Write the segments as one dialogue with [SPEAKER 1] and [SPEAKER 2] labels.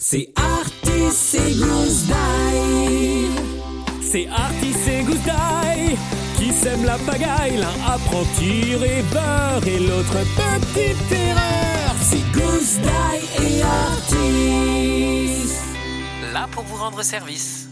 [SPEAKER 1] C'est Artis et Gousse
[SPEAKER 2] C'est Artis et Gousse qui sèment la pagaille. L'un apprend tirer beurre et l'autre petite erreur.
[SPEAKER 1] C'est Gousse et Artis.
[SPEAKER 3] Là pour vous rendre service.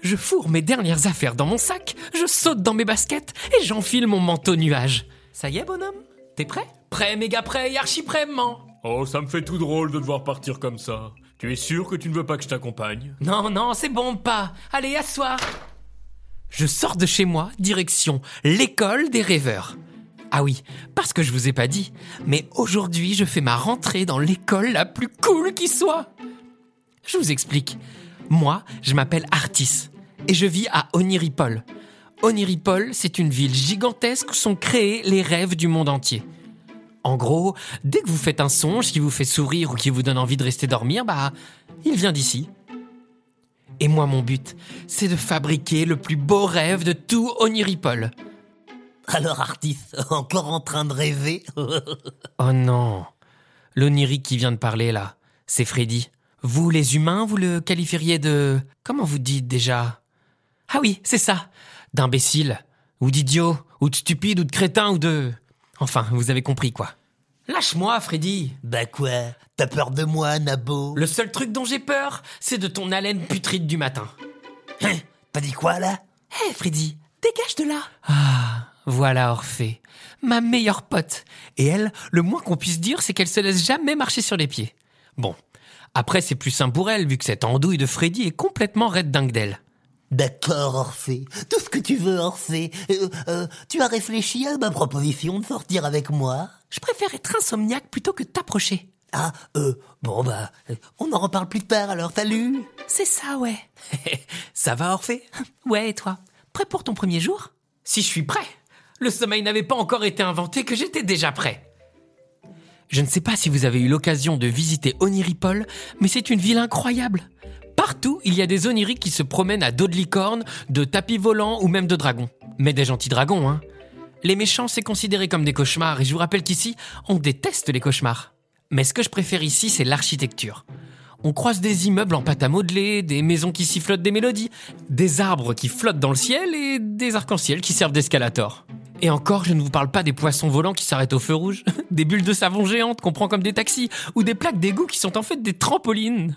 [SPEAKER 4] Je fourre mes dernières affaires dans mon sac, je saute dans mes baskets et j'enfile mon manteau nuage. Ça y est, bonhomme? T'es prêt? Prêt, méga prêt et archi prêt, maman
[SPEAKER 2] Oh, ça me fait tout drôle de devoir partir comme ça. Tu es sûr que tu ne veux pas que je t'accompagne?
[SPEAKER 4] Non, non, c'est bon, pas. Allez, asseoir. Je sors de chez moi, direction l'école des rêveurs. Ah oui, parce que je vous ai pas dit, mais aujourd'hui je fais ma rentrée dans l'école la plus cool qui soit. Je vous explique. Moi, je m'appelle Artis et je vis à Oniripol. Oniripol, c'est une ville gigantesque où sont créés les rêves du monde entier. En gros, dès que vous faites un songe qui vous fait sourire ou qui vous donne envie de rester dormir, bah, il vient d'ici. Et moi, mon but, c'est de fabriquer le plus beau rêve de tout Oniripol.
[SPEAKER 5] Alors, Artis, encore en train de rêver
[SPEAKER 4] Oh non, l'Oniri qui vient de parler là, c'est Freddy. Vous, les humains, vous le qualifieriez de... Comment vous dites déjà? Ah oui, c'est ça. D'imbécile, ou d'idiot, ou de stupide, ou de crétin, ou de... Enfin, vous avez compris quoi. Lâche-moi, Freddy.
[SPEAKER 5] Bah quoi T'as peur de moi, Nabo?
[SPEAKER 4] Le seul truc dont j'ai peur, c'est de ton haleine putride du matin.
[SPEAKER 5] Hein? T'as dit quoi, là?
[SPEAKER 4] Hé, Freddy, dégage de là. Ah, voilà Orphée, ma meilleure pote. Et elle, le moins qu'on puisse dire, c'est qu'elle se laisse jamais marcher sur les pieds. Bon, après c'est plus simple pour elle, vu que cette andouille de Freddy est complètement raide dingue d'elle.
[SPEAKER 5] D'accord, Orphée. Tout ce que tu veux, Orphée. Euh, euh, tu as réfléchi à ma proposition de sortir avec moi?
[SPEAKER 4] Je préfère être insomniaque plutôt que t'approcher.
[SPEAKER 5] Ah, euh, bon bah, on en reparle plus tard alors, salut
[SPEAKER 4] C'est ça, ouais. ça va, Orphée? Ouais, et toi? Prêt pour ton premier jour? Si je suis prêt Le sommeil n'avait pas encore été inventé que j'étais déjà prêt. Je ne sais pas si vous avez eu l'occasion de visiter Oniripol, mais c'est une ville incroyable. Partout, il y a des oniriques qui se promènent à dos de licorne, de tapis volants ou même de dragons. Mais des gentils dragons, hein. Les méchants, c'est considéré comme des cauchemars, et je vous rappelle qu'ici, on déteste les cauchemars. Mais ce que je préfère ici, c'est l'architecture. On croise des immeubles en pâte à modeler, des maisons qui sifflotent des mélodies, des arbres qui flottent dans le ciel et des arcs-en-ciel qui servent d'escalator. Et encore, je ne vous parle pas des poissons volants qui s'arrêtent au feu rouge, des bulles de savon géantes qu'on prend comme des taxis, ou des plaques d'égout qui sont en fait des trampolines.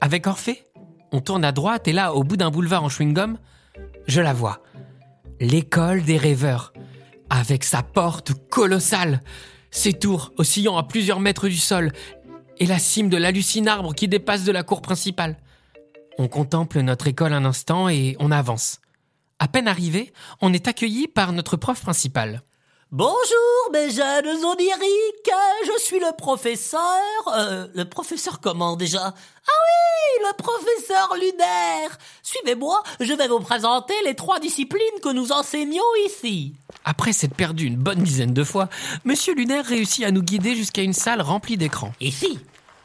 [SPEAKER 4] Avec Orphée, on tourne à droite et là, au bout d'un boulevard en chewing-gum, je la vois. L'école des rêveurs, avec sa porte colossale, ses tours oscillant à plusieurs mètres du sol, et la cime de l'hallucinarbre qui dépasse de la cour principale. On contemple notre école un instant et on avance. À peine arrivé, on est accueilli par notre prof principal.
[SPEAKER 5] Bonjour, mes jeunes oniriques, je suis le professeur... Euh, le professeur comment déjà? Ah oui, le professeur lunaire Suivez-moi, je vais vous présenter les trois disciplines que nous enseignons ici.
[SPEAKER 4] Après s'être perdu une bonne dizaine de fois, Monsieur Lunaire réussit à nous guider jusqu'à une salle remplie d'écrans.
[SPEAKER 5] Ici,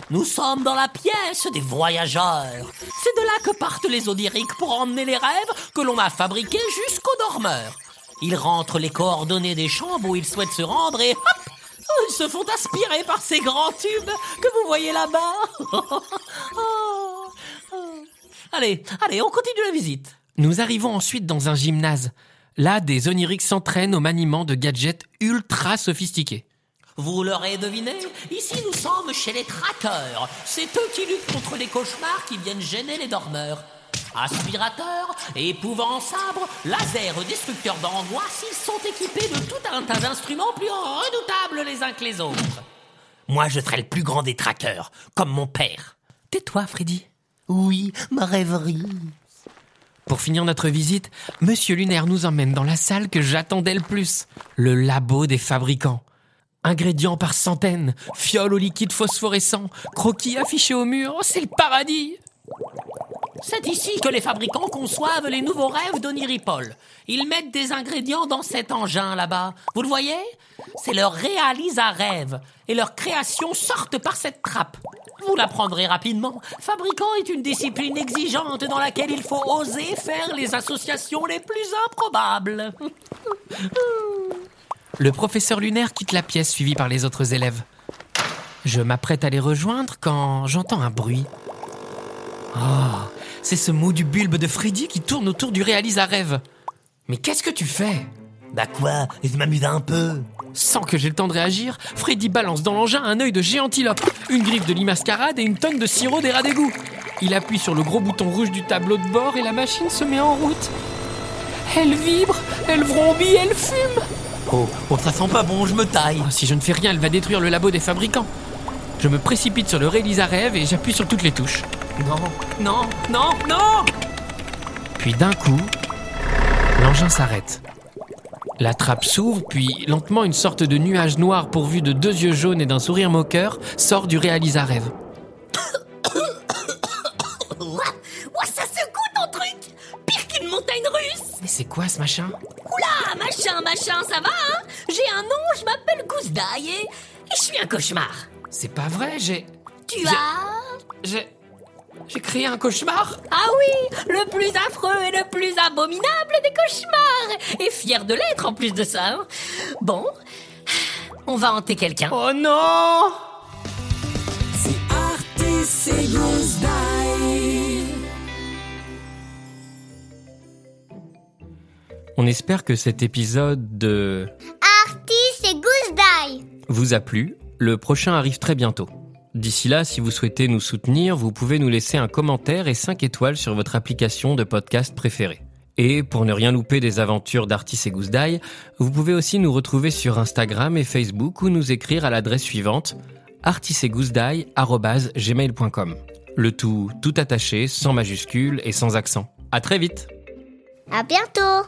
[SPEAKER 5] nous sommes dans la pièce des voyageurs. C'est de là que partent les oniriques pour emmener les rêves que l'on a fabriqués jusqu'aux dormeurs. Ils rentrent les coordonnées des chambres où ils souhaitent se rendre et hop Ils se font aspirer par ces grands tubes que vous voyez là-bas. allez, allez, on continue la visite.
[SPEAKER 4] Nous arrivons ensuite dans un gymnase. Là, des oniriques s'entraînent au maniement de gadgets ultra sophistiqués.
[SPEAKER 5] Vous l'aurez deviné, ici nous sommes chez les traqueurs. C'est eux qui luttent contre les cauchemars qui viennent gêner les dormeurs. Aspirateurs, épouvants sabres, lasers destructeurs d'angoisse, ils sont équipés de tout un tas d'instruments plus redoutables les uns que les autres. Moi, je serai le plus grand des traqueurs, comme mon père.
[SPEAKER 4] Tais-toi, Freddy.
[SPEAKER 5] Oui, ma rêverie.
[SPEAKER 4] Pour finir notre visite, Monsieur Lunaire nous emmène dans la salle que j'attendais le plus, le labo des fabricants. Ingrédients par centaines, fioles au liquide phosphorescent, croquis affichés au mur, c'est le paradis
[SPEAKER 5] C'est ici que les fabricants conçoivent les nouveaux rêves d'Oniripol. Ils mettent des ingrédients dans cet engin là-bas. Vous le voyez? C'est leur réalise à rêve. Et leurs créations sortent par cette trappe. Vous l'apprendrez rapidement. Fabricant est une discipline exigeante dans laquelle il faut oser faire les associations les plus improbables.
[SPEAKER 4] Le professeur lunaire quitte la pièce suivi par les autres élèves. Je m'apprête à les rejoindre quand j'entends un bruit. Oh, c'est ce mot du bulbe de Freddy qui tourne autour du réalise à rêve. Mais qu'est-ce que tu fais?
[SPEAKER 6] Bah quoi? Je m'amuse un peu.
[SPEAKER 4] Sans que j'ai le temps de réagir, Freddy balance dans l'engin un œil de géantilope, une griffe de limascarade et une tonne de sirop des rats d'égout. Il appuie sur le gros bouton rouge du tableau de bord et la machine se met en route. Elle vibre, elle vrombit, elle fume.
[SPEAKER 6] Oh, oh, ça sent pas bon, je me taille.
[SPEAKER 4] Oh, si je ne fais rien, elle va détruire le labo des fabricants. Je me précipite sur le réalise à rêve et j'appuie sur toutes les touches.
[SPEAKER 6] Non, non, non, non
[SPEAKER 4] Puis d'un coup, l'engin s'arrête. La trappe s'ouvre, puis lentement une sorte de nuage noir pourvu de deux yeux jaunes et d'un sourire moqueur sort du réalise à rêve.
[SPEAKER 5] Ouah, ça secoue ton truc Pire qu'une montagne russe
[SPEAKER 4] Mais c'est quoi ce machin?
[SPEAKER 5] Oula, machin, machin, ça va, hein? J'ai un nom, je m'appelle Gousse d'Ail et... et je suis un cauchemar.
[SPEAKER 4] C'est pas vrai, j'ai.
[SPEAKER 5] Tu
[SPEAKER 4] J'ai-
[SPEAKER 5] as...
[SPEAKER 4] J'ai. J'ai créé un cauchemar
[SPEAKER 5] Ah oui, le plus affreux et le plus abominable des cauchemars Et fier de l'être en plus de ça. hein. Bon, on va hanter quelqu'un.
[SPEAKER 4] Oh non
[SPEAKER 1] C'est Artis et Goose Die.
[SPEAKER 4] On espère que cet épisode de
[SPEAKER 7] Artis et Goose Die.
[SPEAKER 4] vous a plu. Le prochain arrive très bientôt. D'ici là, si vous souhaitez nous soutenir, vous pouvez nous laisser un commentaire et 5 étoiles sur votre application de podcast préférée. Et pour ne rien louper des aventures d'Artis et Goose Die, vous pouvez aussi nous retrouver sur Instagram et Facebook ou nous écrire à l'adresse suivante artisetgoussedie@gmail.com. Le tout tout attaché, sans majuscule et sans accent. À très vite.
[SPEAKER 7] À bientôt.